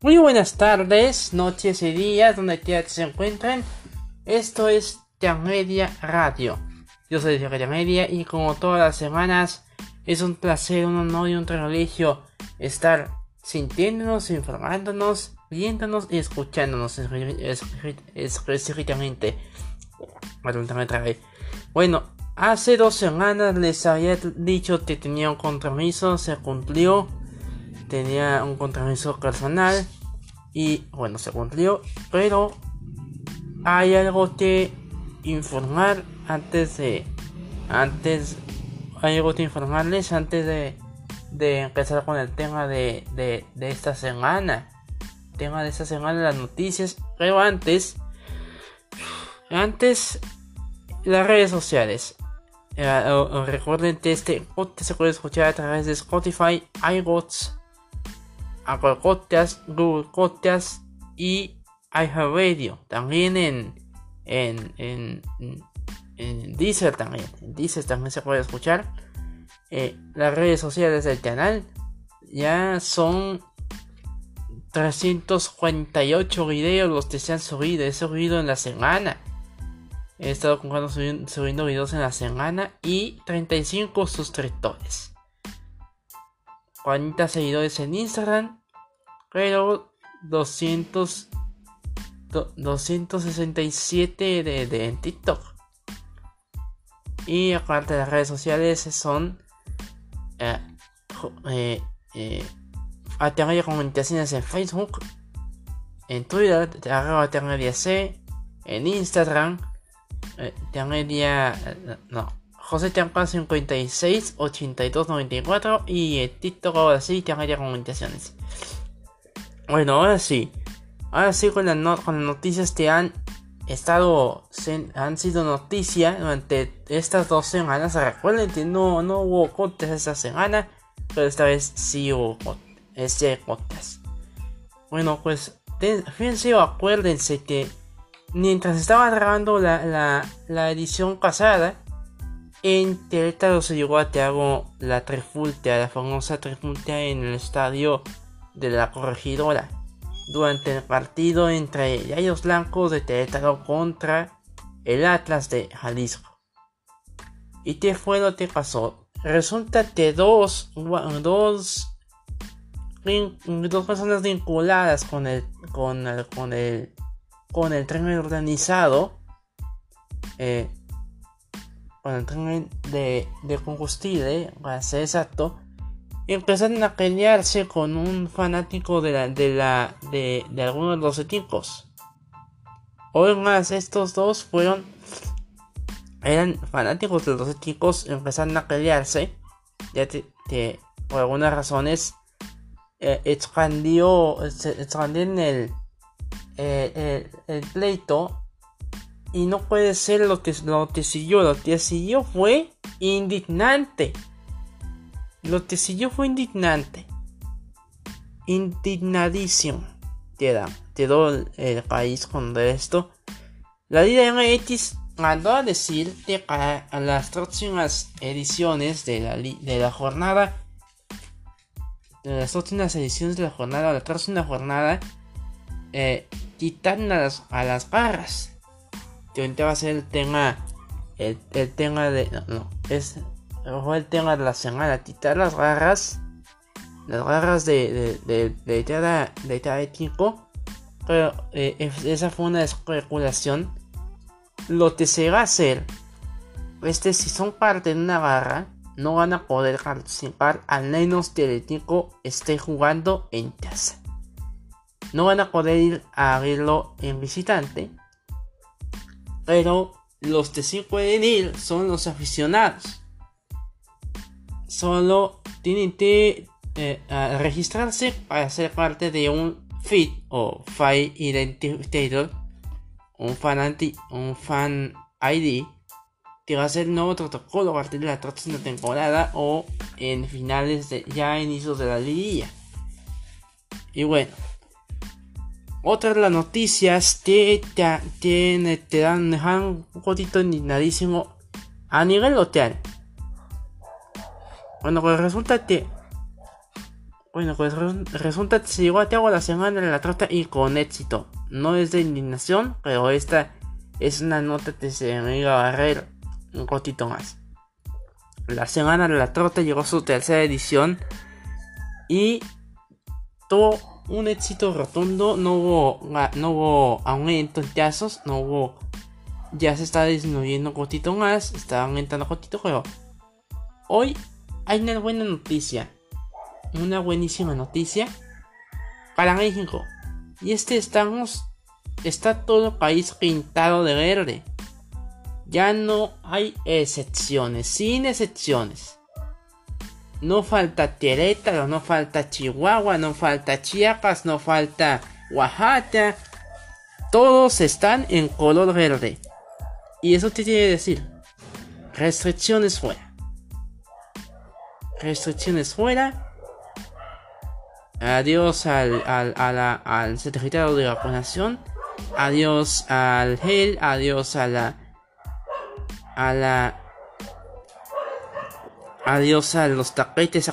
Muy buenas tardes, noches y días, donde quiera que se encuentren. Esto es Media Radio. Yo soy Sergio Media y como todas las semanas es un placer, un honor y un privilegio estar sintiéndonos, informándonos, viéndonos y escuchándonos específicamente. Bueno, hace dos semanas les había dicho que tenía un compromiso, se cumplió tenía un compromiso personal y bueno, se cumplió, pero hay algo que informar antes de antes hay algo que informarles antes de, de empezar con el tema de, de, de esta semana. Tema de esta semana las noticias. Pero antes antes las redes sociales. Eh, recuerden que este podcast se puede escuchar a través de Spotify, iBots, Apple Podcast, Google Podcast y iHeartRadio. También en, en, en, en Deezer también. En Deezer también se puede escuchar. Eh, las redes sociales del canal ya son 348 videos los que se han subido. He subido en la semana. He estado subiendo, subiendo videos en la semana y 35 suscriptores. 40 seguidores en Instagram, pero 200, 267 de, de, en TikTok. Y aparte de las redes sociales son eh, eh, eh, comunicaciones en Facebook, en Twitter, arroba en Instagram, eh, eh no, José Tiampa 56 82 94 y el TikTok ahora sí Tiampa Comunicaciones. Bueno, ahora sí. Ahora sí con, las noticias que han estado, han sido noticia durante estas dos semanas. Recuerden que no, no hubo cortes esta semana, pero esta vez sí hubo este podcast. Bueno, pues fíjense o acuérdense que mientras estaba grabando la, la edición pasada, en Querétaro se llegó a Teago la trifulta, la famosa trifulta en el estadio de la corregidora, durante el partido entre Gallos Blancos de Querétaro contra el Atlas de Jalisco. ¿Y qué fue lo que pasó? Resulta que dos, dos, dos personas vinculadas con el, con el, con el, con el tren organizado, eh, el tren de, de combustible, para ser exacto, empezaron a pelearse con un fanático de la de la de, de alguno de los equipos. Hoy más estos dos fueron eran fanáticos de los equipos, empezaron a pelearse, ya que, por algunas razones eh, expandió, expandieron el, eh, el, el pleito y no puede ser lo que, lo que siguió. Lo que siguió fue indignante. Lo que siguió fue indignante. Indignadísimo. Quedó el país con esto. La Liga MX mandó a decir que para las próximas ediciones de la, de la jornada. De las próximas ediciones de la jornada. La próxima jornada. Eh, a las, barras que va a ser el tema, el, el tema de, no, no, es de la semana, quitar las garras, las garras de, de, de, cada, de cada equipo, pero eh, esa fue una especulación. Lo que se va a hacer es si son parte de una barra, no van a poder participar al menos que el equipo esté jugando en casa. No van a poder ir a verlo en visitante pero los que sí pueden ir son los aficionados. Solo tienen que eh, registrarse para ser parte de un feed o file identificator, un fan, un fan ID, que va a ser nuevo protocolo a partir de la próxima temporada o en finales de ya inicios de la liguilla. Y bueno, otra de las noticias que te, te, dan, dejan un poquito indignadísimo a nivel hotel. Bueno, pues resulta que Bueno, pues resulta que se llegó a cabo la semana de la trota y con éxito. No es de indignación, pero esta es una nota que se iba a barrer un ratito más. La semana de la trota llegó su tercera edición y tuvo un éxito rotundo. No hubo, no hubo aumento en casos, no hubo. Ya se está disminuyendo poquito más, está aumentando poquito, pero hoy hay una buena noticia una buenísima noticia para México. Y este estamos, está todo el país pintado de verde. Ya no hay excepciones, sin excepciones. No falta Querétaro, no falta Chihuahua, no falta Chiapas, no falta Oaxaca. Todos están en color verde. ¿Y eso qué quiere decir? Restricciones fuera. Restricciones fuera Adiós al, al, al certificado de vacunación. Adiós al gel. Adiós a la. A la. Adiós a los tapetes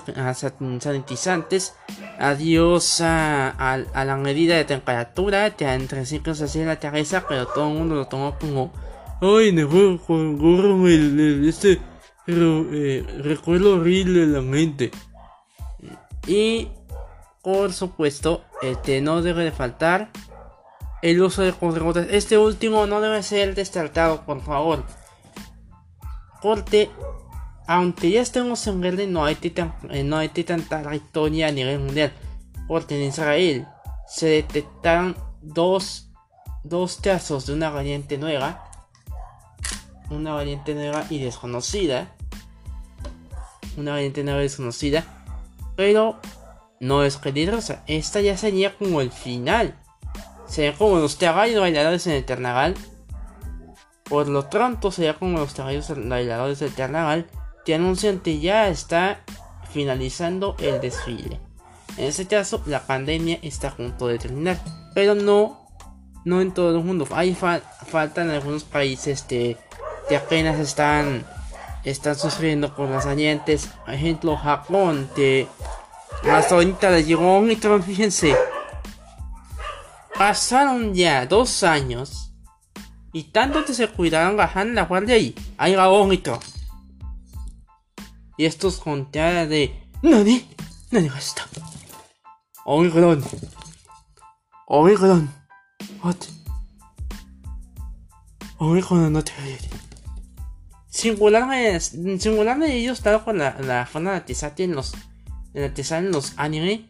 sanitizantes. Adiós a, a, la medida de temperatura. Te entre ciclos así en la cabeza, pero todo el mundo lo tomó como. Ay, mejor con este eh, recuerdo horrible la mente. Y por supuesto, este no debe de faltar el uso de conservantes. Este último no debe ser descartado, por favor. Porque, aunque ya estemos en verde, no hay, eh, no hay tanta trayectoria a nivel mundial. Porque en Israel se detectaron dos, dos casos de una variante nueva. Una variante nueva y desconocida. Una variante y desconocida. Pero no es peligrosa. Esta ya sería como el final. Sería como los caballos bailadores en el carnaval. Por lo pronto sería como los caballos bailadores del carnaval que anuncian que ya está finalizando el desfile. En este caso, la pandemia está a punto de terminar. Pero no, no en todo el mundo. Hay faltan algunos países que apenas están, están sufriendo por las variantes. Por ejemplo, Japón, que hasta ahorita le llegó Omicron, fíjense. Pasaron ya dos años. Y tanto que se cuidaron bajando la guardia y va Omicron. Y estos con de... ¡Nadie! ¡Nadie está! Omicron. Omicron. What? Omicron no te Singularmente, singularmente ellos con la, la forma de en los en salen los anime,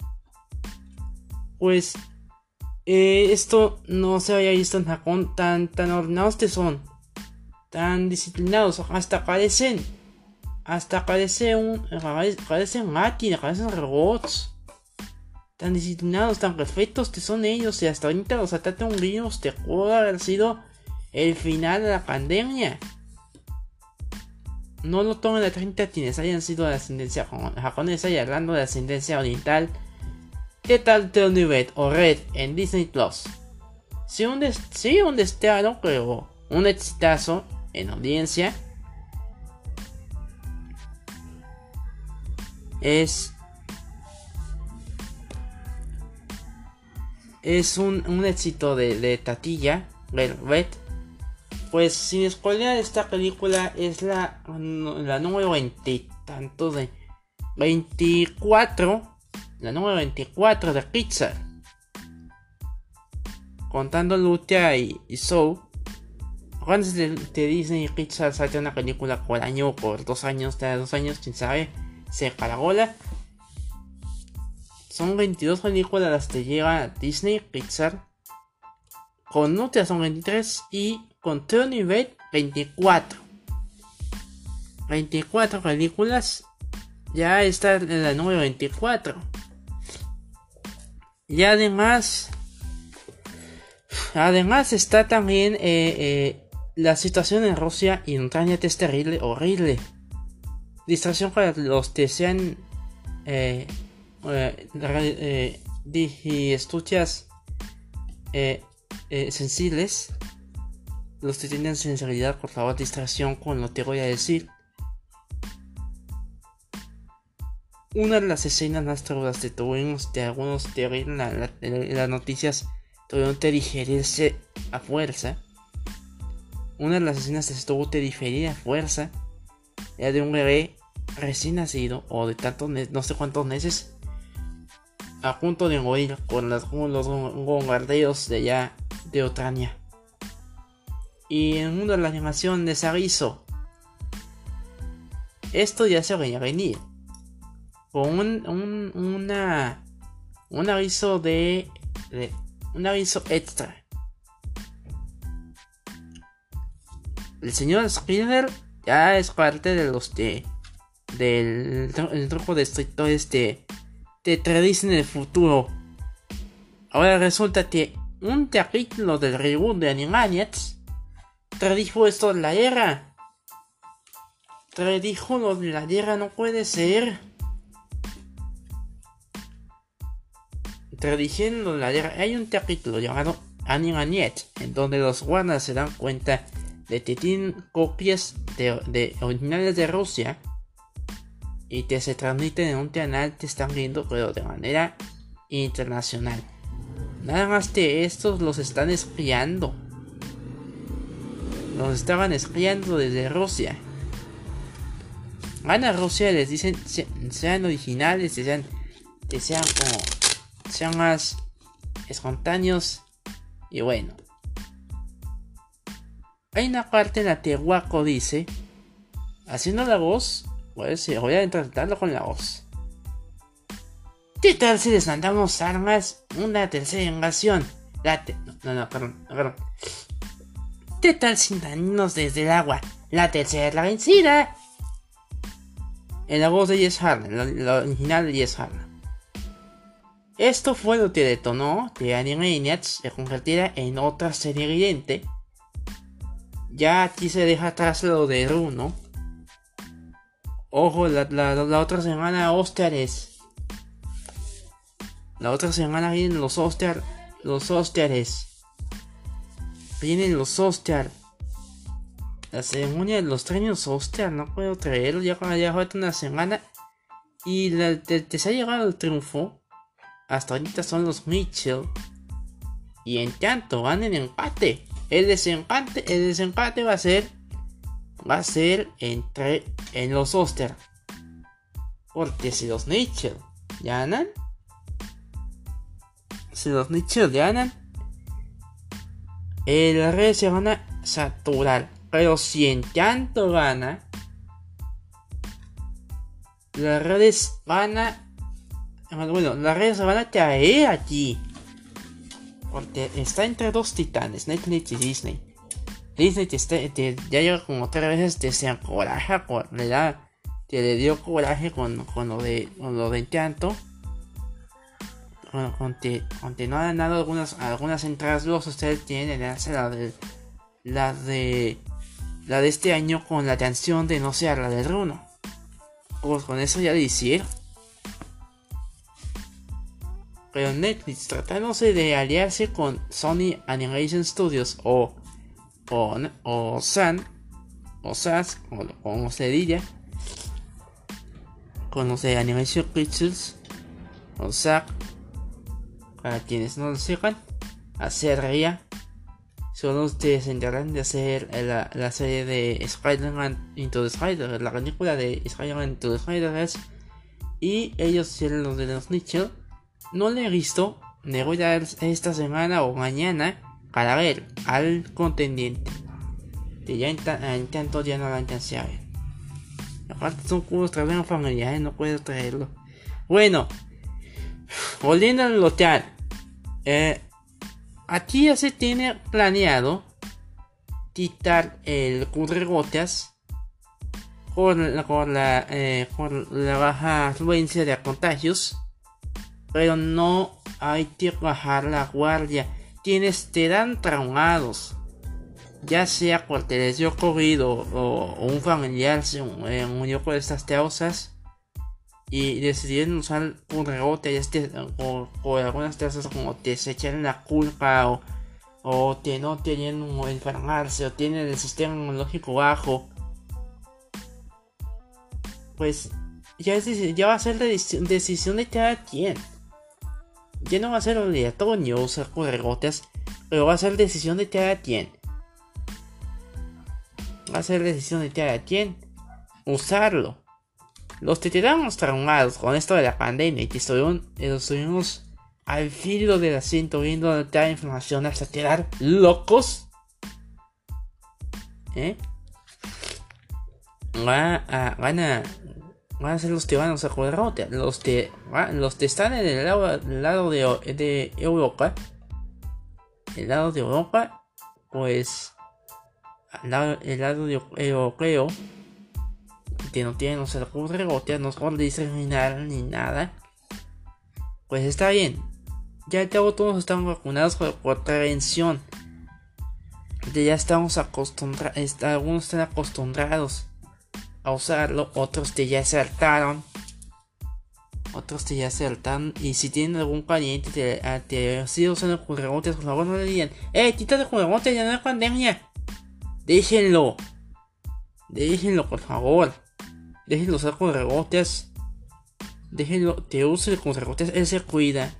pues eh, esto no se había visto en Japón tan, tan ordenados que son, tan disciplinados, hasta parecen, hasta parecen un, parecen máquinas, parecen robots. Tan disciplinados, tan perfectos que son ellos, y hasta ahorita los ataca un virus que pudo haber sido el final de la pandemia no lo tomen a 30 quienes hayan sido de ascendencia japonesa y hablando de ascendencia oriental. ¿Qué tal Red o Red en Disney Plus? Sí, un, sí, un destino, pero un exitazo en audiencia. Es. Es un, un éxito de, de Tatilla, Red, Red pues sin spoiler, esta película es la, la número 20 tanto de 24, la número 24 de Pixar. Contando Lucha y, y. Antes de, Disney y Pixar sale una película por año, por dos años, cada dos años, quién sabe, se caragola. Son 22 películas las que llega Disney, Pixar. Con Lucha son 23 y con Tony Bate 24. 24 películas. Ya está en la número 24. Y además, además está también eh, eh, la situación en Rusia y en Ucrania es terrible, horrible. Distracción para los que sean eh, eh, escuchas sensibles los que tienen sensibilidad, por favor, distracción con lo que voy a decir. una de las escenas más trudas que tuvimos de algunos teorías en, las noticias tuvieron que digerirse a fuerza. Una de las escenas que estuvo que digerir a fuerza era de un bebé recién nacido o de tantos no sé cuántos meses a punto de morir con, los bombardeos de allá de Ucrania. Y en una de la animación de Sarizo, esto ya se venir. Con un, un, una, un aviso de, de, un aviso extra. El señor Spinner ya es parte de los de del el truco de escritores de te predicen el futuro. Ahora resulta que un capítulo del reboot de Animaniacs predijo esto de la guerra. Predijo lo de la guerra, no puede ser. De la guerra. Hay un capítulo llamado Animaniacs en donde los Warner se dan cuenta de que tienen copias de, de originales de Rusia y que se transmiten en un canal que están viendo pero de manera internacional. Nada más que estos los están espiando. Los estaban espiando desde Rusia. Van a Rusia les dicen sean originales, sean, que sean como sean más espontáneos y bueno. Hay una parte en la que Waco dice, haciendo la voz pues voy a intentarlo con la voz. ¿Qué tal si les mandamos armas? Una tercera invasión. La no, no, perdón, perdón. ¿Qué tal si daños desde el agua? La tercera es la vencida. En la voz de Jess Harlan, la, original de Jess Harlan. Esto fue lo que detonó que Animaniacs se convirtiera en otra serie evidente. Ya aquí se deja atrás lo de Runo Ojo, la, otra semana Oscars. La otra semana vienen los Oscars. Los. Vienen los Oscars. La ceremonia de los premios Oscar. No puedo creerlo. Ya, ya falta una semana. Y la, te, se ha llegado el triunfo. Hasta ahorita son los Mitchell. Y en tanto van en empate. El desempate, el desempate va a ser va a ser entre en los Oster. Porque si los Nature ganan, si los Nature ganan, el rey se van a saturar. Pero si en tanto gana, las redes van a. Bueno, las redes van a caer aquí. Porque está entre dos titanes, Netflix y Disney. Disney te, ya llega como tres veces te se encoraja le da, te le dio coraje con, con lo de con lo de encanto. Con, te, no han dado algunas algunas entradas los ustedes tienen la de la de la de este año con la canción de no sea la del Runo. Pues con eso ya lo hicieron. Pero Netflix tratándose de aliarse con Sony Animation Studios o o, o San, o SAS, o como se diga, con los de Animation Pictures, o SAC, para quienes no lo sepan, hacer son los que se encargan de hacer la, la serie de Spider-Man Into the Spider, la película de Spider-Man Into the Spider y ellos hicieron los de los Mitchell. No le he visto, me voy a dar esta semana o mañana para ver al contendiente. Que ya intento ya no la alcancé a. Aparte son puros problemas familiares, no puedo traerlo. Bueno, volviendo al local. Eh, aquí ya se tiene planeado quitar el gotas con, la, eh, con la baja afluencia de contagios. Pero no hay que bajar la guardia quienes te dan traumados, ya sea porque les dio COVID o, un familiar se murió por estas causas y decidieron usar un rebote este, o, o algunas causas como te se la culpa o, o que no tienen enfermarse o tienen el sistema inmunológico bajo pues ya, ya va a ser la decisión de cada quien. Ya no va a ser obligatorio usar cubrebotas, pero va a ser decisión de cada quien. Va a ser decisión de cada quien usarlo. Los quedamos traumados con esto de la pandemia y que estuvimos, al filo del asiento viendo la información hasta quedar locos. ¿Eh? Van a, van a, van a ser los van a usar Los que, los que están en el lado, lado de, Europa. El lado de Europa. Pues. El lado, el lado de europeo que no tienen los rebotes, no es por discriminar ni nada, pues está bien. Ya todos están vacunados por, prevención. Ya estamos acostumbrados, algunos están acostumbrados a usarlo, otros que ya saltaron. Otros que ya saltaron. Y si tienen algún que, te sigue usando rebotes, por favor no le digan, ¡Eh, de rebotes, ya no hay pandemia! Déjenlo. Déjenlo, por favor. Déjenlo usar con rebotes. Déjenlo que use con rebotes. Él se cuida.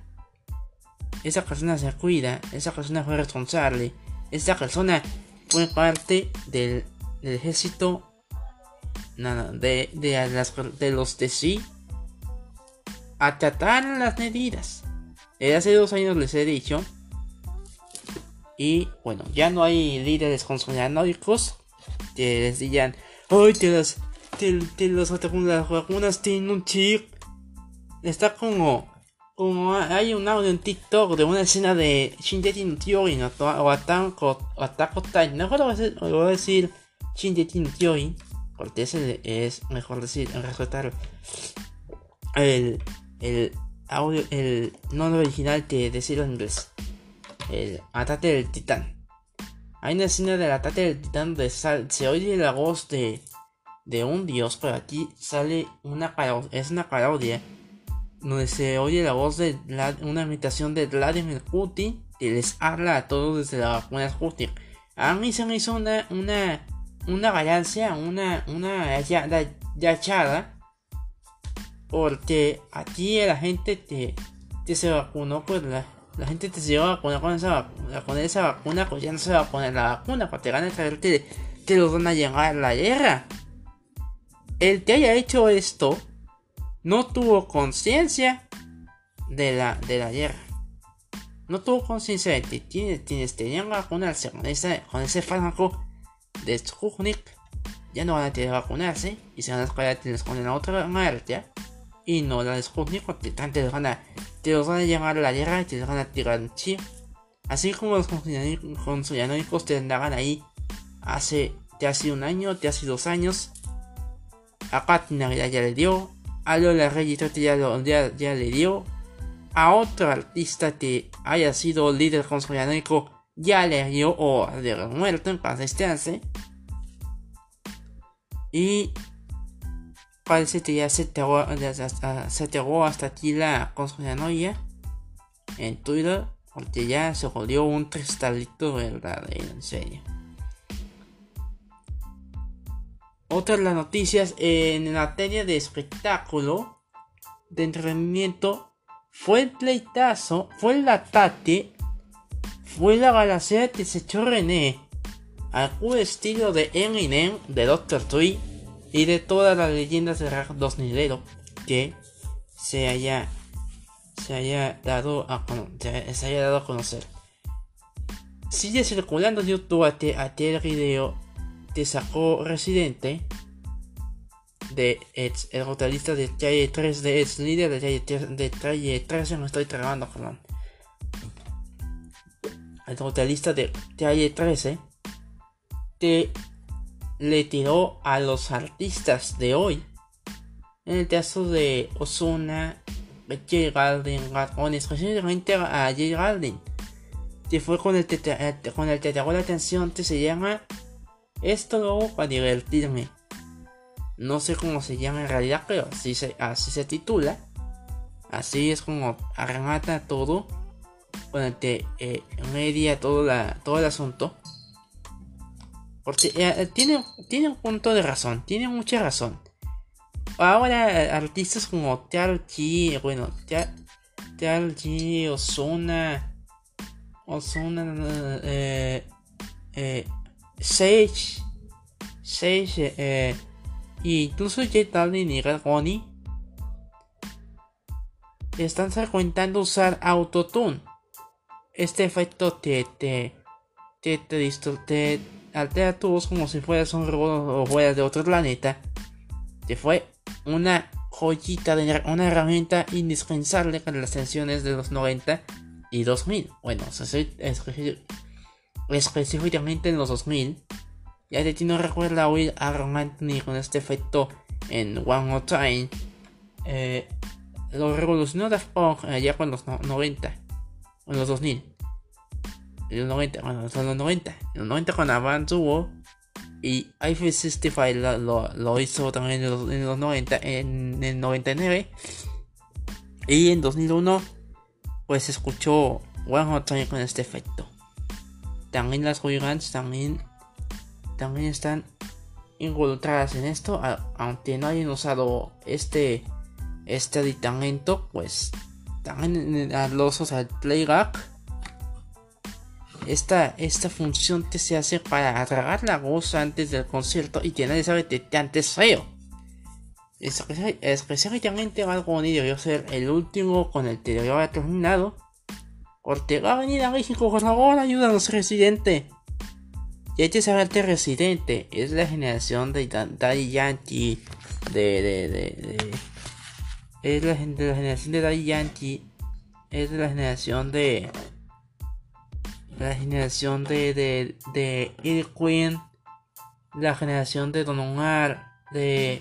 Esa persona se cuida. Esa persona fue responsable. Esa persona fue parte del, ejército. Nada, de, de, los de sí. Acataron las medidas. hace dos años les he dicho. Y bueno, ya no hay líderes conspiranoicos que les digan, ¡Ay, te las de, los las vacunas tienen un chip. Está como. Como hay un audio en TikTok de una escena de Shinji no Kyojin o Attack on Titan. Mejor voy a decir Shinji no Kyojin. Porque ese es mejor decir, respetar el, el audio, el nombre original que decirlo en inglés. El ataque del titán. Hay una escena del ataque del titán donde se oye la voz de de un dios, pero aquí sale una es una parodia donde se oye la voz de una imitación de Vladimir Putin que les habla a todos desde la vacuna Sputnik. A mí se me hizo una una una ganancia, una una yachada porque aquí la gente que, se vacunó pues la, la gente te va a vacunar con esa, con esa vacuna, pues ya no se va a poner la vacuna, porque van a creer que, que los van a llegar a la guerra el que haya hecho esto no tuvo conciencia de la, de la guerra. No tuvo conciencia de que quienes, tenían vacunarse con ese, con ese fármaco de Sputnik ya no van a tener que vacunarse y se van a esperar que les ponen a otra marcha y no la de Sputnik porque antes van a, te los van a llevar a la guerra y te los van a tirar un chip. Así como los conspiranoicos te andaban ahí hace, te hace un año, te hace dos años a Katina ya, le dio, a Lola Reyes ya, ya, ya, le dio, a otro artista que haya sido líder conspiranoico ya le dio o de muerto en paz hace Y parece que ya se terró, se hasta aquí la conspiranoia en Twitter porque ya se jodió un cristalito verdadero, en serio. Otra de las noticias en materia de espectáculo, de entretenimiento, fue el pleitazo, fue el ataque, fue la balacera que se echó René al estilo de Eminem, de Dr. Tree y de todas las leyendas de rap 2000 que se haya, se haya dado a, se haya dado a conocer. Sigue circulando en YouTube aquel video te sacó Residente de el rotalista de calle 3 de ex líder de calle, de calle 13 me estoy trabando perdón el rotalista de calle 13 te le tiró a los artistas de hoy en el caso de Osuna J. Galdin Ratones especialmente a J. Galdin que fue con el, con el que te la atención que se llama esto lo hago para divertirme. No sé cómo se llama en realidad, pero así se, así se titula. Así es como arremata todo. Te eh, media todo, la, todo el asunto. Porque eh, tiene, tiene un punto de razón, tiene mucha razón. ahora artistas como G, bueno, G, Ozuna, Ozuna, eh, eh, Sage, Sage, eh, y Balvin y Goni están frecuentando usar autotune. Este efecto te, te, te, te, te altera tu voz como si fueras un robot o fueras de otro planeta. Que fue una joyita, de, una herramienta indispensable para las canciones de los 90 y 2000. Bueno, específicamente en los 2000. Ya de ti no recuerda oír a Ron Anthony con este efecto en One More Time. Eh, lo revolucionó Daft Punk allá con los 90. En los 2000. En los 90, bueno, son los 90. En los 90 con Avant Duo. Y iPhone 65 lo, lo, hizo también en los, en los 90, en el 99. Y en 2001, pues escuchó One More Time con este efecto. También las hooligans también, también están involucradas en esto, aunque no hayan usado este este aditamento pues también a los o sea, playback esta, esta función te se hace para atragar la voz antes del concierto y que nadie sabe que te antes feo. Especialmente algo debió ser el último con el que debió terminado porque va a venir a México por favor ayúdanos residente y sabe este residente es la generación de Daddy Yankee de, de, de es la, de la generación de Daddy Yankee, es de la generación de la generación de de, de El Queen, la generación de Don Omar, de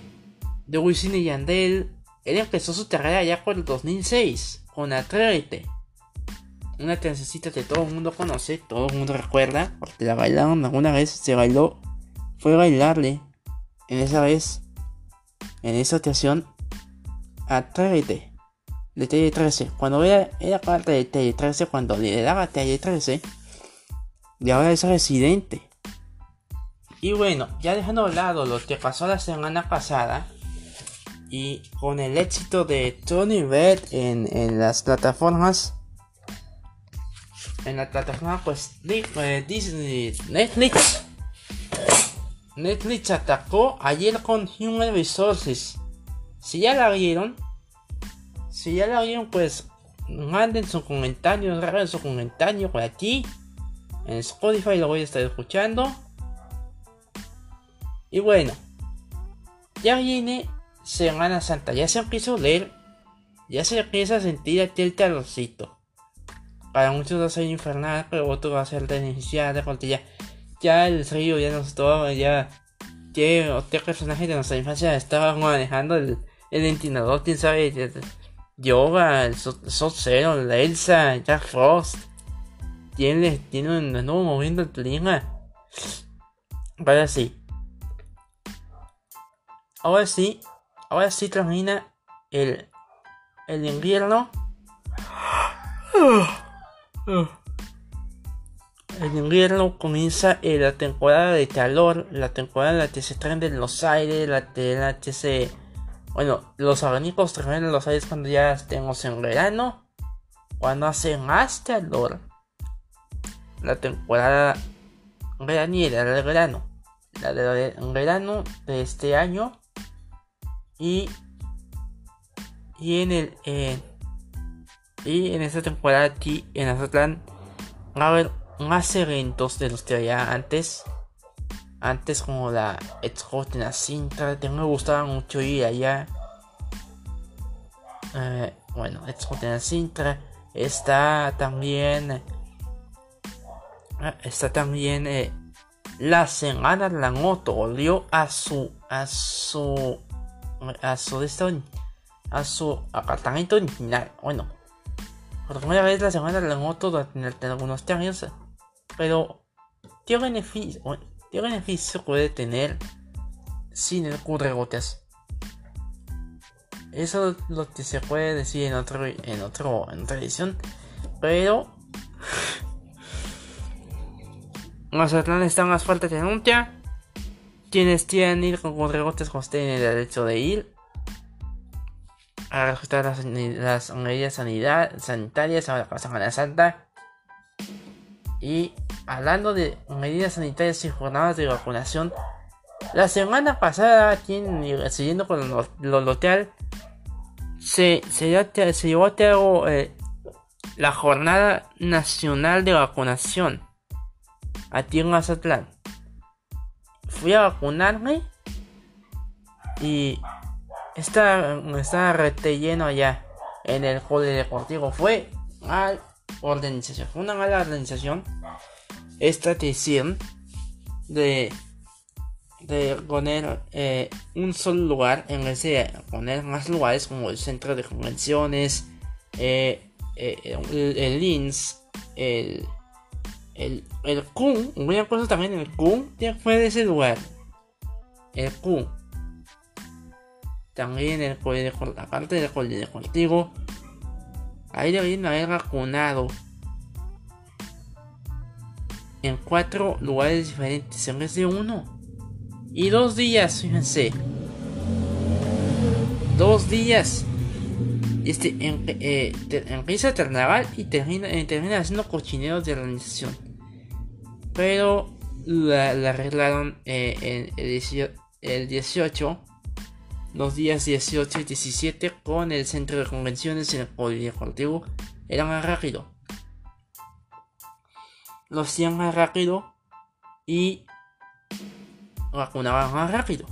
de Wisin y Yandel. Él empezó su carrera ya por el 2006 con Atrévete. Una transecita que todo el mundo conoce, todo el mundo recuerda, porque la bailaron alguna vez, se bailó, fue bailarle. En esa vez, en esa ocasión, Atrévete de Tele 13. Cuando era, era parte de Tele 13, cuando lideraba Tele 13, y ahora es residente. Y bueno, ya dejando de lado lo que pasó la semana pasada, y con el éxito de Tony Red en, en las plataformas, en la plataforma pues eh, Disney, Netflix, Netflix atacó ayer con Human Resources si ya la vieron, si ya la vieron, pues manden su comentario, graben su comentario por aquí. En Spotify lo voy a estar escuchando. Y bueno, ya viene Semana Santa, ya se empieza a leer, ya se empieza a sentir aquel calorcito. Para muchos va a ser infernal, pero otros va a ser necesidad, porque ya, ya el río ya nos estaba, ya, que otro personaje de nuestra infancia estaba manejando el, el entrenador, quién sabe, Yoga, el Zero, la Elsa, Jack Frost. Tiene, tiene un nuevo movimiento en clima. Ahora sí. Ahora sí, ahora sí termina el, el invierno. El invierno comienza en la temporada de calor, la temporada en la que se de los aires, la, la que se bueno, los abanicos terminan los aires cuando ya estemos en verano. Cuando hace más calor. La temporada veraniera del verano. La de verano de este año. Y. Y en el. Y en esta temporada aquí en Azatlán va a haber más eventos de los que había antes antes como la Excotina Sintra, que me gustaba mucho ir allá. Eh, bueno, Excotina Sintra está también eh, está también eh, la semana de la moto volvió a su a su a su a su apartamento original bueno por primera vez la semana la moto durante algunos años pero qué beneficio ¿Qué beneficio puede tener sin el gotas? Eso es lo que se puede decir en otro en otro en otra edición. Pero Mazatlán está más fuerte que nunca. Quienes quieran ir con cuatro pues tienen el derecho de ir. A respetar las, medidas sanitarias a la Santa. Y hablando de medidas sanitarias y jornadas de vacunación, la semana pasada, aquí siguiendo con lo, lo local, se, se, se llevó a cabo eh, la Jornada Nacional de Vacunación aquí en Mazatlán. Fui a vacunarme y estaba, estaba rete lleno allá en el de deportivo. Fue mal organización, fue una mala organización. Esta decisión de poner eh, un solo lugar en vez de poner más lugares como el centro de convenciones, eh, eh, el, el LINS, el, el, el Kun, una cosa también, el Kun ya fue de ese lugar. El Kun. También el colegio, aparte del contigo, ahí deberían haber vacunado en cuatro lugares diferentes en vez de uno. Y dos días, fíjense. Dos días. Este, en, eh, empieza carnaval y termina, eh, termina haciendo cochineros de organización. Pero la, arreglaron eh, el, el 18, los días 18 y 17 con el centro de convenciones en el polideportivo. Era más rápido. Lo hacían rápido y vacunaban rápido.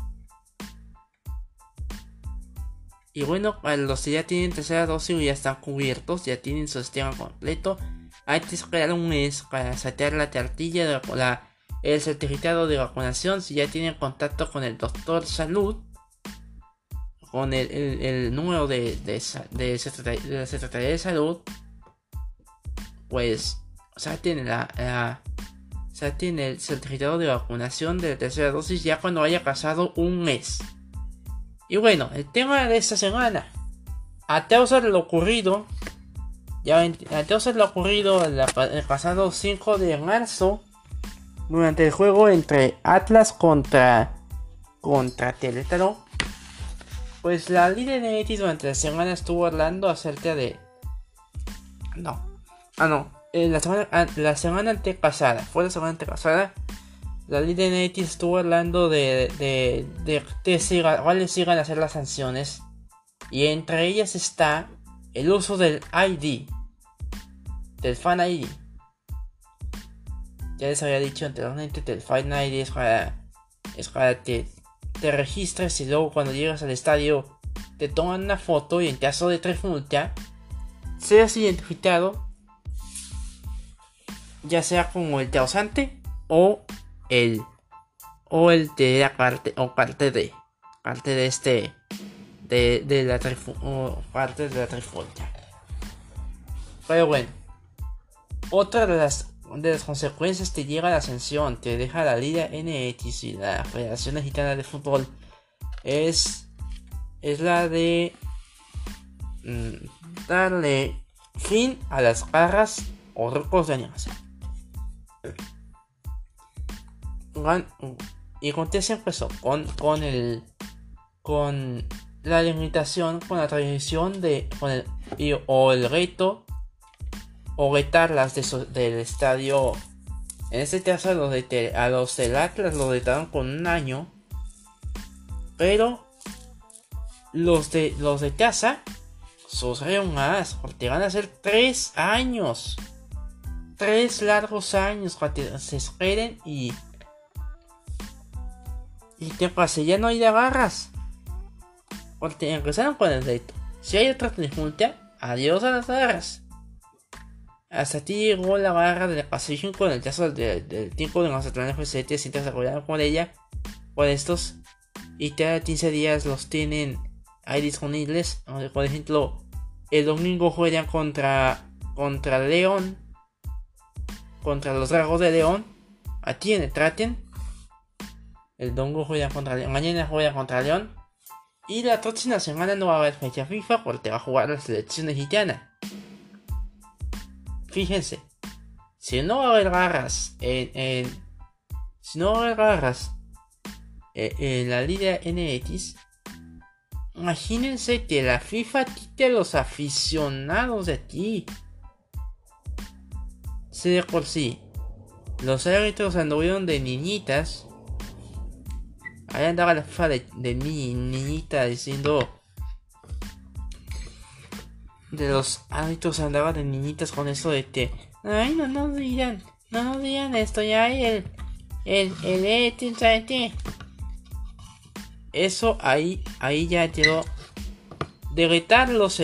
Y bueno, para los que ya tienen tercera dosis ya están cubiertos, ya tienen su sistema completo, hay que un mes para sacar la cartilla de la, el certificado de vacunación si ya tienen contacto con el doctor salud, con el, número de, de, de, la Secretaría de Salud, pues, o sea, tienen la ya tiene el certificado de vacunación de la tercera dosis ya cuando haya pasado un mes. Y bueno, el tema de esta semana. A causa de lo ocurrido, ya a causa de lo ocurrido el, pasado 5 de marzo, durante el juego entre Atlas contra contra pues la líder de X durante la semana estuvo hablando acerca de no, ah no, eh, la semana, la semana antepasada, fue la semana antepasada, la Liga NX estuvo hablando de, de, de, de cuáles sigan a hacer las sanciones. Y entre ellas está el uso del ID, del Fan ID. Ya les había dicho anteriormente que el Fan ID es para, es para que te registres y luego cuando llegas al estadio te toman una foto y en caso de trifulca seas identificado ya sea como el causante o el o el de la parte o parte de parte de este de, de la o parte de la trifulca pero bueno otra de las de las consecuencias que llega la sanción que deja la Liga NX y la Federación Mexicana de Fútbol. Es es la de mm, darle fin a las garras o rocos de animación. Y empezó con, con el con la limitación con la tradición de con el, o el reto o vetarlas de del estadio en este caso a los, a los del Atlas lo vetaron con un año pero los de los de casa sucedieron más porque van a ser tres años tres largos años que se esperen y. ¿Y qué pasa? Ya no hay de barras. Porque empezaron con el reto. Si hay otra trifulca, adiós a las barras. Hasta ti llegó la barra de la Pacific con el caso del, tiempo de Mazatlán FC, te sientes desarrollado con ella. Por estos. Y cada 15 días los tienen ahí disponibles. Por ejemplo, el domingo juegan contra, contra León contra los Dragos de León. Aquí en el Traten. El Dongo juega contra León. Mañana juega contra León. Y la próxima semana no va a haber fecha FIFA porque va a jugar la selección mexicana. Fíjense. Si no va a haber garras en, si no va a haber garras en, la Liga NX, imagínense que la FIFA quite a los aficionados de aquí. Si de por sí los árbitros anduvieron de niñitas. Ahí andaba la FIFA de, de niñita diciendo. De los árbitros andaba de niñitas con eso de que. Ay, no nos digan. No nos digan esto. Ya hay el. El. El. el, eso ahí. Ahí ya quedó. De retarlos.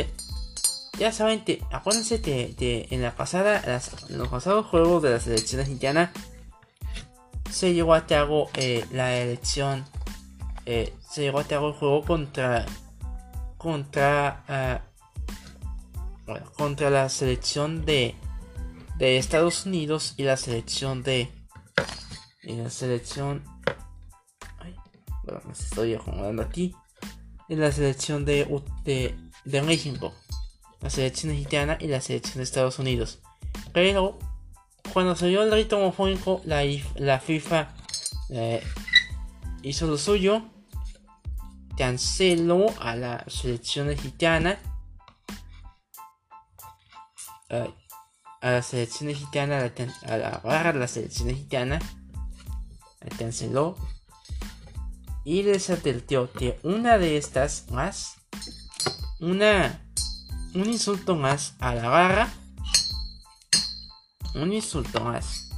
Ya saben que. Acuérdense que, en la pasada. en los pasados juegos de la selección argentina. Se llegó a cabo eh, la elección. Eh, se llegó a cabo el juego contra. Contra. Contra la selección de, de Estados Unidos y la selección de. Y la selección. Bueno, me estoy acomodando aquí. Y la selección de, de, de México. La selección mexicana y la selección de Estados Unidos. Pero cuando salió el rito homofóbico, la, la FIFA eh, hizo lo suyo. Canceló a la selección mexicana a la selección mexicana, a la, barra de la selección mexicana, la canceló y les advirtió que una de estas más, una, un insulto más a la barra, un insulto más,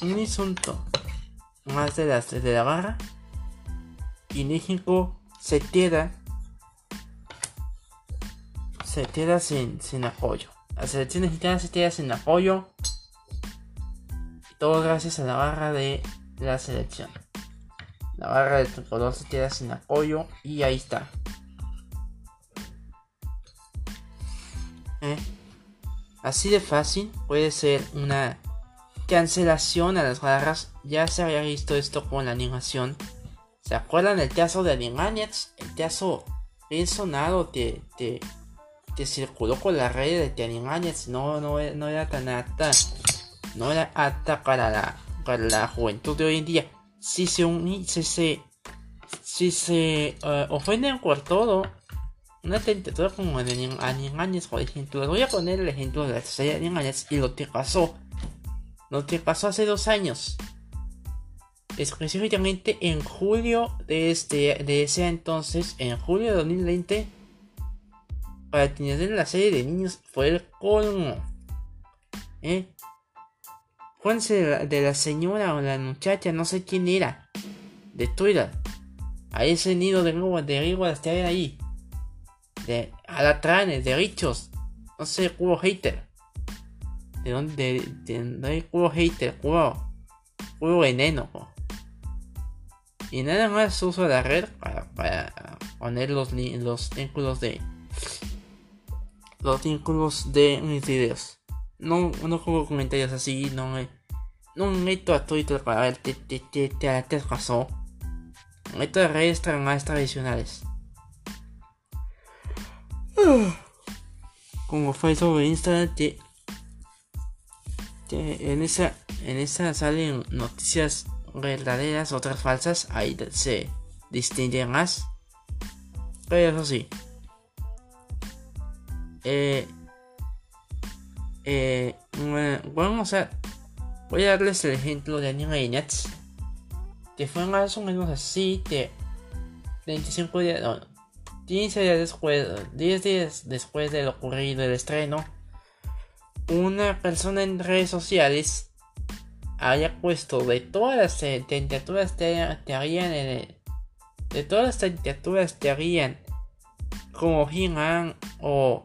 un insulto más de las de la barra y México se queda se queda sin, sin apoyo. La selección mexicana se queda sin apoyo. Todo gracias a la barra de la selección. La barra de tricolor se queda sin apoyo y ahí está. ¿Eh? Así de fácil puede ser una cancelación a las barras. Ya se había visto esto con la animación. ¿Se acuerdan del caso de Animaniacs? El caso bien sonado de que circuló con la red de Tiananmen no, no, era tan apta, no era apta para la, para la juventud de hoy en día. Si se, si se, si se uh, ofenden por todo, una tentativa como de por ejemplo, les voy a poner el ejemplo de de y lo que pasó, lo que pasó hace dos años. Específicamente en julio de, este, de ese entonces, en julio de 2020, para tener la serie de niños fue el colmo. ¿Eh? de la, señora o la muchacha, no sé quién era, de Twitter, a ese nido de nuevo de riguas que ahí, de alatranes, de richos, no sé, cubo hater, de dónde, de, de, cubo hater, cubo, cubo veneno, y nada más uso la red para, poner los, los de los vínculos de mis videos. No, no juego comentarios así, no me, no me meto a Twitter para ver qué te, te, te, te pasó. Me meto a redes más tradicionales. Como Facebook e Instagram, que, en esa en esa salen noticias verdaderas, otras falsas, ahí se distinguen más. Pero eso sí, eh, eh, o sea, voy a darles el ejemplo de Anime Nets, que fue más o menos así, que 25 días, no, 15 días después, 10 días después de lo ocurrido el estreno, una persona en redes sociales había puesto de todas las tentaturas que, harían en el, de todas las tentaturas que harían como he o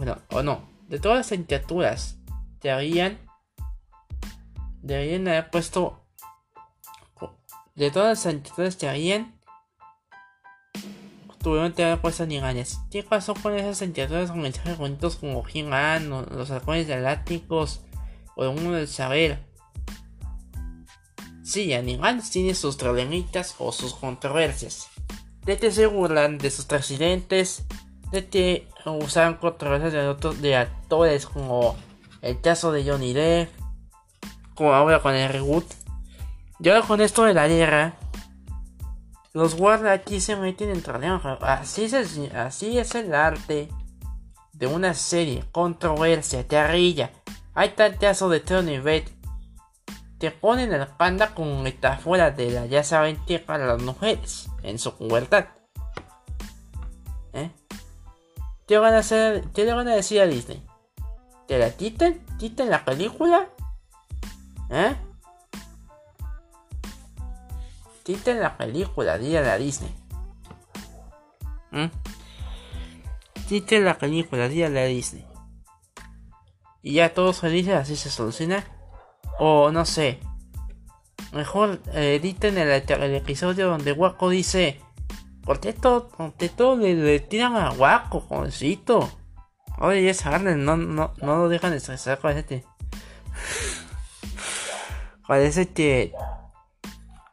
bueno, o no, de todas las tentaturas deberían, deberían haber puesto, de todas las tentaturas deberían, tuvieron que haber puesto niganes. ¿Qué pasó con esas tentaturas con mensajes bonitos como he los halcones galácticos, o el mundo del saber? Sí, Animales tiene sus problemitas o sus controversias. De que se burlan de sus presidentes, de que usaron controversias de actores como el caso de Johnny Depp, como ahora con el reboot. Y ahora con esto de la guerra, los guardas aquí se meten en problemas. Así es, el, así es el arte de una serie. Controversia, terrilla. Hay tantazo de todo nivel. Te ponen el panda con fuera de la ya saben para las mujeres en su pubertad. ¿Eh? ¿Qué van a hacer? ¿Qué le van a decir a Disney? ¿Te la quitan? ¿Quitan la película? ¿Eh? Quiten la película, dile a Disney. ¿Mm? Quiten la película, dile a Disney. Y ya todos felices, así se soluciona. O no sé. Mejor eh, editen el, episodio donde Waco dice. ¿Por qué todo, todo le, tiran a Waco, jovencito? Oye, esa no, no, no lo dejan de estresar, este. Parece que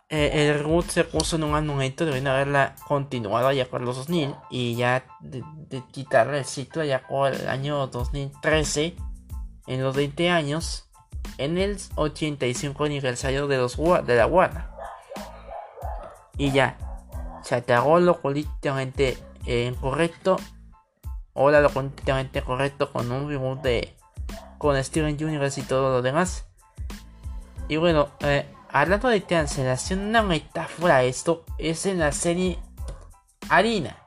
eh, el reboot se puso en un momento de haberla continuado ya con los 2000 y ya de, quitarle el sitio ya con el año 2013 en los 20 años en el 85 aniversario de, los, de la Warner y ya se atagó lo políticamente incorrecto o lo políticamente correcto con un reboot de con Steven Universe y todo lo demás y bueno eh, hablando de cancelación, una metáfora esto es en la serie Harina.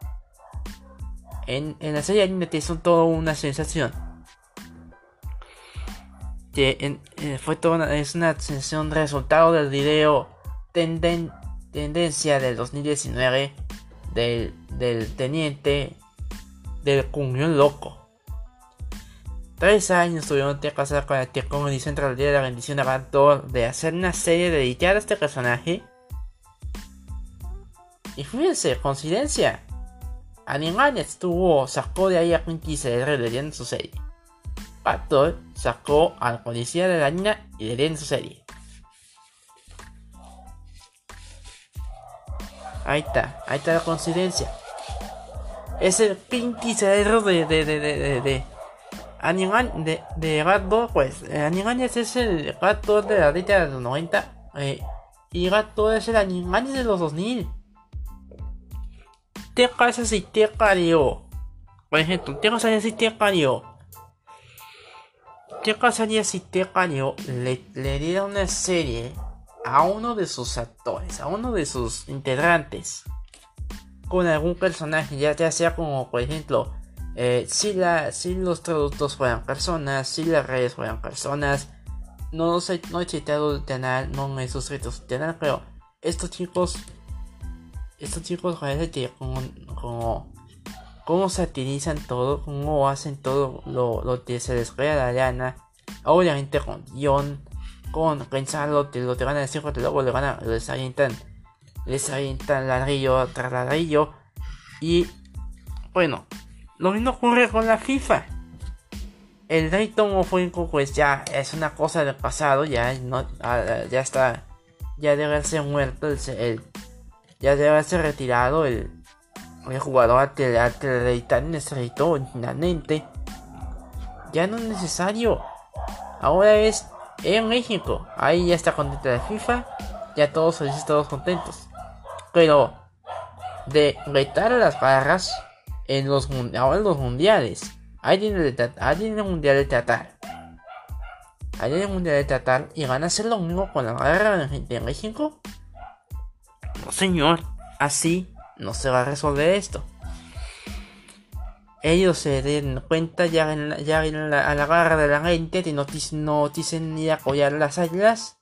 En, la serie Harina te hizo toda una sensación. Que eh, fue toda es una sensación resultado del video tendencia del 2019 del, del teniente del cuñón loco. Tres años tuvieron que pasar con el que como dice el día de la bendición de de hacer una serie dedicada a este personaje. Y fíjense, coincidencia. Animales estuvo, sacó de ahí a Quinty CR leyendo su serie. Pato sacó al policía de la niña y leyendo su serie. Ahí está, ahí está la coincidencia. Es el Pinky CR de, de, de, de, de Animal de, de gato, pues eh, Animales es el gato de la década de los 90 eh, y gato es el Animales de los 2000. ¿Qué pasa si te carió? Por ejemplo, ¿qué pasaría si te carió? ¿Qué pasaría si te carió le, le diera una serie a uno de sus actores, a uno de sus integrantes? Con algún personaje, ya, sea como por ejemplo eh, si, la, si los traductos fueran personas, si las redes fueran personas, no, sé, no he citado el canal, no me he suscrito a su canal, pero estos chicos, estos chicos parece que como, como, satirizan todo, cómo hacen todo lo, lo que se les crea la gana, obviamente con guion, con pensar lo que, lo van a decir, porque luego le van a, les avientan, les avientan ladrillo tras ladrillo, y bueno, lo mismo ocurre con la FIFA. El Dayton Fuenco pues ya es una cosa del pasado, ya no, ya está, ya debe haberse muerto, el, ya debe haberse retirado el, el jugador el tan necesitó finalmente. Ya no es necesario. Ahora es en México. Ahí ya está contenta la FIFA. Ya todos felices, todos contentos. Pero de retar las barras en los, ahora en los mundiales. Ahí tiene, el, mundial de tratar. Ahí tiene el mundial de tratar y van a hacer lo mismo con la guerra de México. No, señor, así no se va a resolver esto. Ellos se den cuenta ya, en ya en la, a la garra de la gente y no, no dicen ni apoyar las águilas.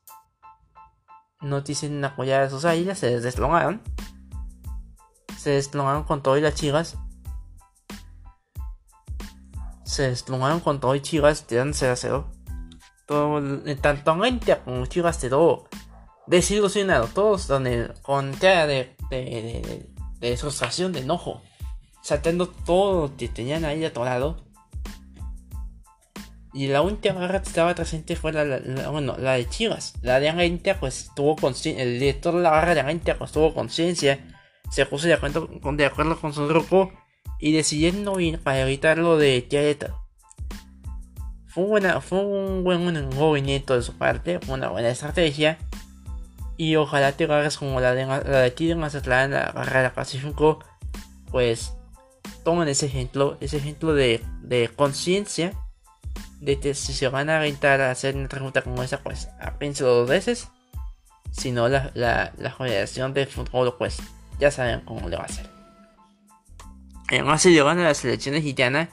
No dicen apoyar a sus águilas, se deslogaron. Se deslogaron con todas las chivas se desplomaron con todo y Chivas dan 0 a 0. Todo, tanto Gentia como Chivas quedó desilusionado. Todos con, el, con cara de, de, de, frustración, de enojo. Saltando todo que tenían ahí atorado. Y la única barra que estaba presente fue la, bueno, la de Chivas. La de Gentia pues tuvo conciencia. El director de la barra de Gentia pues tuvo conciencia. Se puso de acuerdo, de acuerdo con su grupo y decidiendo ir para evitar lo de Querétaro. Fue, buena, fue un buen movimiento de su parte, una buena estrategia. Y ojalá te agarres como la de, la de en Mazatlán, la carrera casi 5. Pues tomen ese ejemplo, ese ejemplo de, de conciencia. De que si se van a aventar a hacer una pregunta como esa, pues piénselo dos veces. Si no, la, la, la generación de fútbol, pues ya saben cómo le va a hacer. Además, si llegan a la selección mexicana,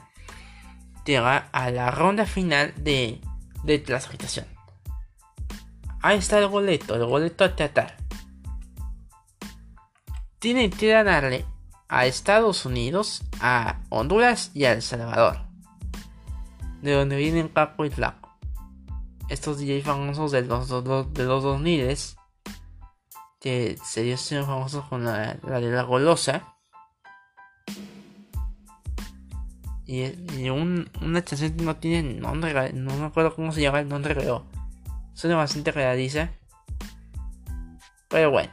llega a la ronda final de, de clasificación. Ahí está el boleto, el boleto a tratar. Tienen que ganarle a Estados Unidos, a Honduras y a El Salvador. De donde vienen Caco y Flaco. Estos DJ famosos de los, de los 2000 que se dio famosos con la, de la golosa. Y, un, una canción no tiene nombre, no me acuerdo cómo se llama el nombre, pero Suena bastante realiza. Pero bueno.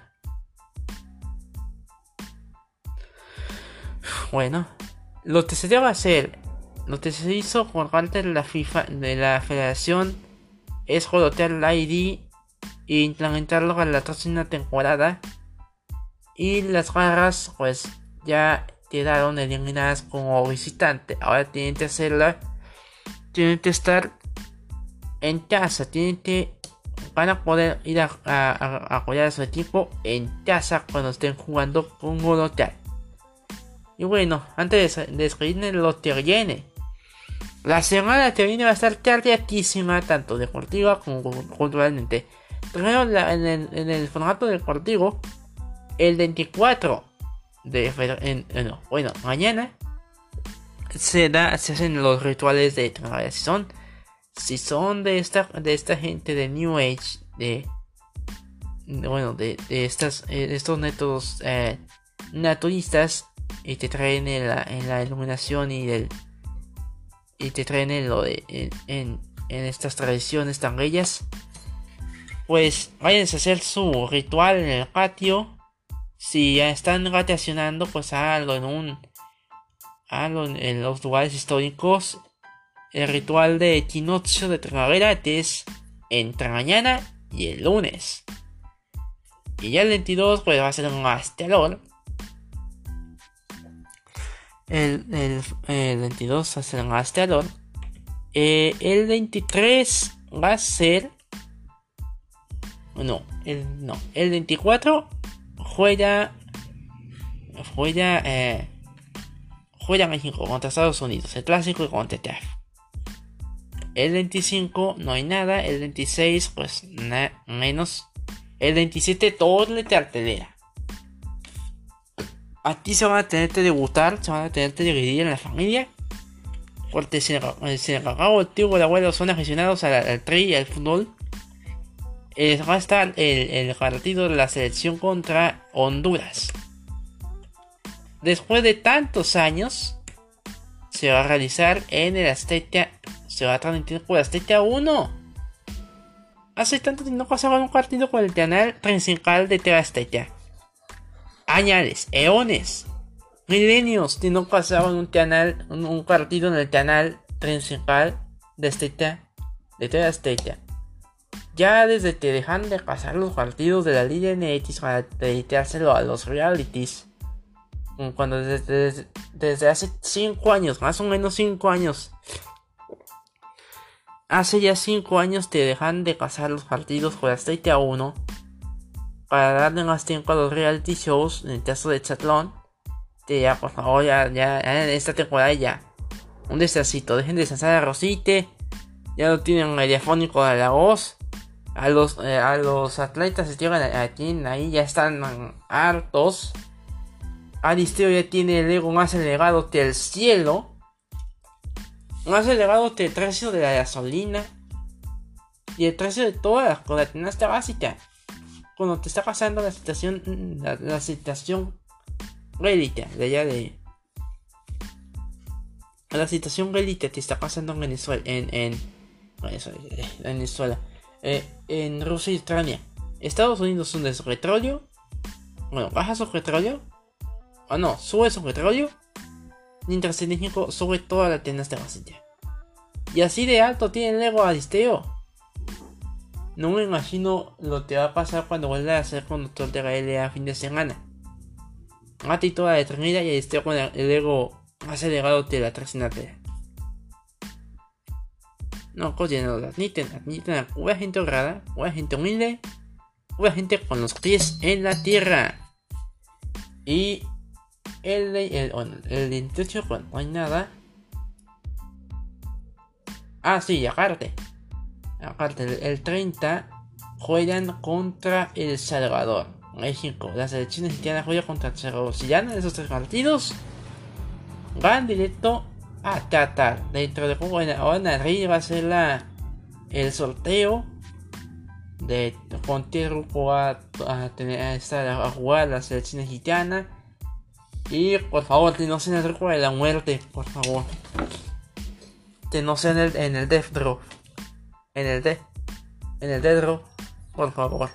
Bueno. Lo que se debe hacer. Lo que se hizo por parte de la FIFA. De la federación. Es jolotear el ID. E implementarlo en la próxima temporada. Y las garras. Pues ya quedaron eliminadas como visitante. Ahora tienen que hacerla. Tienen que estar en casa. Tienen que van a poder ir a, apoyar a su equipo en casa cuando estén jugando con Golotear. Y bueno, antes de despedirme lo que viene. La semana que viene va a estar cargadísima, tanto deportiva como culturalmente. Primero en el, en el formato deportivo, el 24 de febrero, bueno, mañana se, da, se hacen los rituales de son si son de esta, de esta gente de New Age, de, bueno, de, estas, eh, estos métodos eh, naturistas y te traen en la, en la iluminación y del y te traen en lo de en, en, estas tradiciones tan bellas pues váyanse a hacer su ritual en el patio si ya están vacacionando pues algo en un algo en los lugares históricos el ritual de equinoccio de primavera es entre mañana y el lunes. Y ya el 22 pues va a ser un astelor. El, el, el 22 va a ser un astelor. Eh, el 23 va a ser... No, el, no. El 24 juega... Juega... Eh, juega México contra Estados Unidos. El clásico contra TF. El 25 no hay nada. El 26 pues menos. El 27 doble cartelera. Aquí se van a tener que debutar, se van a tener que dividir en la familia. Porque si el cacao, el tío o el abuelo son aficionados al, tri y al fútbol, eh, va a estar el, partido de la selección contra Honduras. Después de tantos años, se va a realizar en el Azteca se va a transmitir por Azteca 1. Hace tanto que no pasaba un partido con el canal principal de TV Azteca. Añales, eones, milenios que no pasaban un canal, un, partido en el canal principal de Azteca, de TV Azteca. Ya desde que dejan de pasar los partidos de la Liga NX para dedicárselo a los realities. Cuando desde, desde hace 5 años, más o menos 5 años, Hace ya 5 años te dejan de pasar los partidos con aceite a 1 para darle más tiempo a los reality shows, en el caso de Chatlón. Que ya, por favor, ya, ya, en esta temporada ya. Un desasito, dejen de descansar a Rosite. Ya no tienen telefónico de la voz. A los, eh, a los atletas se llegan aquí, ahí ya están hartos. Aristeo ya tiene el ego más elevado que el cielo más elevado que el precio de la gasolina y el precio de todas las cosas básica. Cuando te está pasando la situación, la, situación bélica de allá de la situación bélica que está pasando en Venezuela, en, en Venezuela, eh, en Rusia y Ucrania. Estados Unidos hunde su petróleo, bueno, baja su petróleo, o no, sube su petróleo mientras el México sube toda la tienda de. Y así de alto tiene el ego Aristeo. No me imagino lo que va a pasar cuando vuelva a hacer conductor de la LA fin de semana. Mate toda la eternidad y esté con el ego más elevado de la trascendental. No, cosas no lo admiten, admiten a gente honrada, una gente humilde, una gente con los pies en la tierra. Y el, el, el, el 28 cuando no hay nada. Ah, sí, aparte. Aparte, el, 30 juegan contra El Salvador. México. La selección mexicana juega contra El Salvador. Si ganan esos tres partidos, van directo a Qatar. Dentro de poco, ahora arriba va a ser la, el sorteo de con qué grupo va a, tener, a, estar a jugar la selección mexicana. Y por favor, que no sea en el grupo de la muerte, por favor. Que no sea en el, en el Death Draw. En el D. En el Death Draw, por favor.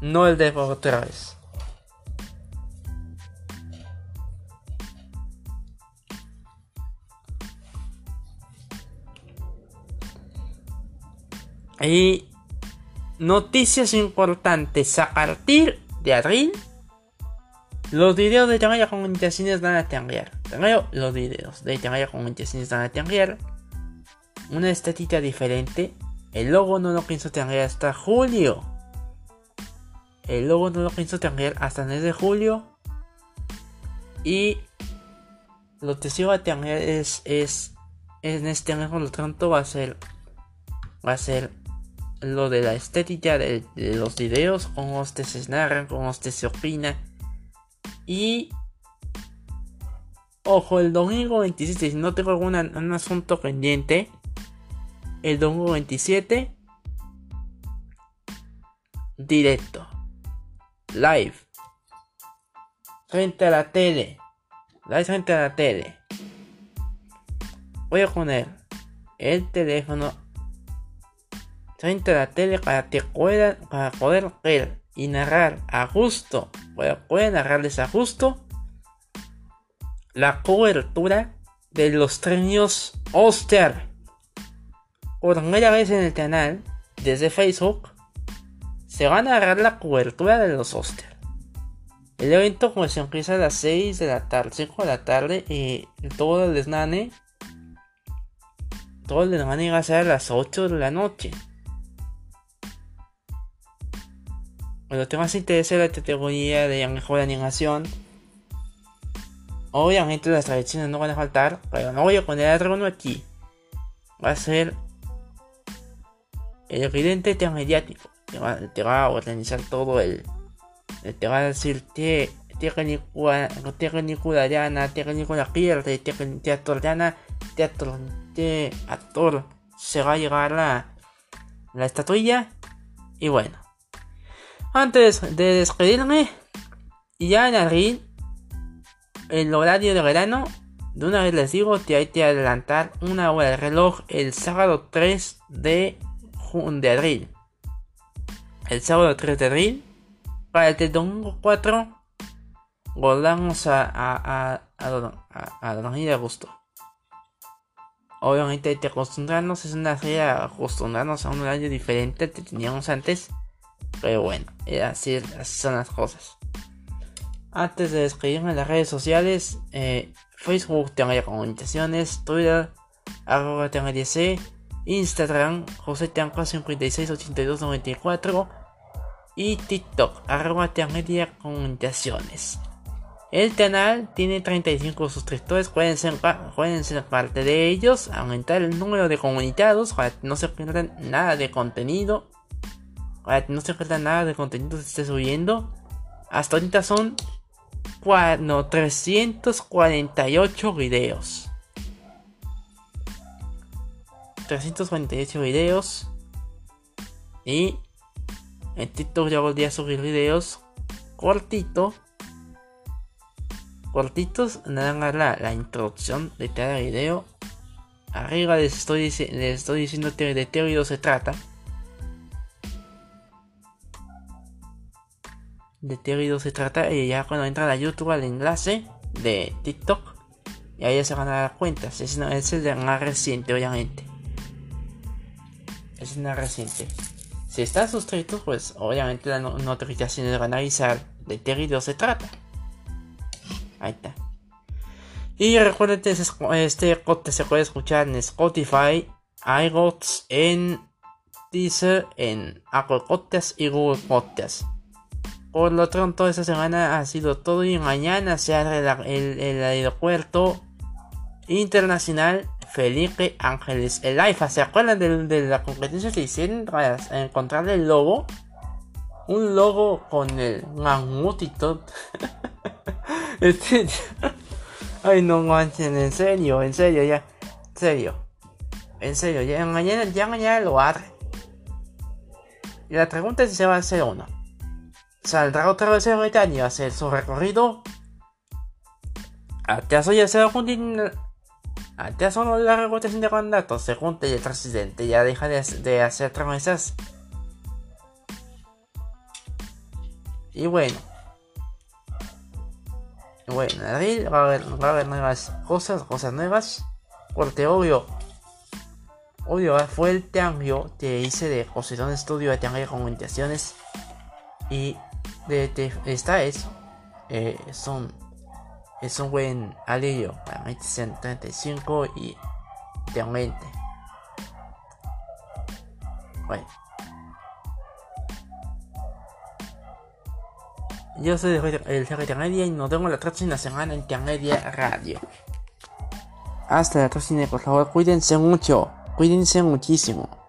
No el Death otra vez. Y noticias importantes a partir de abril. Los videos de Tangaya Comunicaciones van a cambiar. Los videos de Tangaya Comunicaciones van a cambiar. Una estética diferente. El logo no lo pienso cambiar hasta julio. El logo no lo pienso cambiar hasta el mes de julio. Y lo que sí va a cambiar es, es en este mes, por lo tanto, va a ser va a ser lo de la estética de, los videos, cómo usted se narran, cómo usted se opina. Y ojo, el domingo 27, si no tengo algún un asunto pendiente, el domingo 27, directo, live, frente a la tele, live frente a la tele. Voy a poner el teléfono frente a la tele para que puedan, para poder ver y narrar a gusto, para poder narrarles a gusto la cobertura de los premios Oscar. Por primera vez en el canal, desde Facebook, se va a narrar la cobertura de los Oscar. El evento pues empieza a las 6 de la tarde, 5 de la tarde y todo el desnane, todo el desnane va a ser a las 8 de la noche. Cuando te más interesa la categoría de mejor animación, obviamente las tradiciones no van a faltar, pero no voy a poner a uno aquí. Va a ser el evidente mediático. Te va, te va, a organizar todo el. Te va a decir que técnico, técnico de Ariana, técnico de pierde, teatro Ariana, teatro de actor. Se va a llegar la, la estatuilla. Y bueno. Antes de despedirme, ya en abril, el horario de verano, de una vez les digo que hay que adelantar una hora de reloj el sábado 3 de, de abril. El sábado 3 de abril, para el domingo 4, volvamos a, a, a, a, dormir a gusto. Obviamente hay que acostumbrarnos, es una serie acostumbrarnos a un horario diferente que teníamos antes. Pero bueno, eh, así, son las cosas. Antes de despedirme en las redes sociales, eh, Facebook tengo ya comunicaciones, Twitter, arroba DC, Instagram, José 568294 y TikTok, arroba comunicaciones. El canal tiene 35 suscriptores, pueden ser, parte de ellos, aumentar el número de comunicados para que no se pierdan nada de contenido no se falta nada de contenido que se esté subiendo. Hasta ahorita son no, 348 videos. 348 videos. Y en TikTok ya volví a subir videos cortito. Cortitos, nada más la, la introducción de cada video. Arriba les estoy, les estoy diciendo de qué video se trata. de qué video se trata y ya cuando entra a YouTube al enlace de TikTok y ahí se van a dar cuenta. Es, es el más reciente, obviamente. Es el más reciente. Si están suscritos, pues obviamente la notificación de analizar de qué video se trata. Ahí está. Y recuerden que este podcast se puede escuchar en Spotify, iGots, en Deezer, en Apple Podcasts y Google Podcasts. Por lo pronto, esta semana ha sido todo y mañana se abre el, el, aeropuerto internacional Felipe Ángeles el IFA. ¿Se acuerdan de, la competencia que hicieron para encontrar el logo? Un logo con el mamut y todo. este, ay, no manchen, en serio, en serio, ya. En serio. En serio, ya mañana, ya mañana lo haré. Y la pregunta es si se va a hacer o no. ¿Saldrá otra vez el Bretaña a hacer su recorrido? ¿Acaso ya se va a juntar? ¿Acaso no la revotación de mandatos se junta y el presidente ya deja de, de hacer promesas? Y bueno. Bueno, en va a haber, va a haber nuevas cosas, cosas nuevas. Porque obvio, obvio fue el cambio que hice de posición de estudio de de comunicaciones. Y de, esta es, eh, son, es un buen alivio para 35 y de aumente. Bueno. Yo soy el Media y nos vemos la próxima semana en Media Radio. Hasta la próxima, por favor, cuídense mucho, cuídense muchísimo.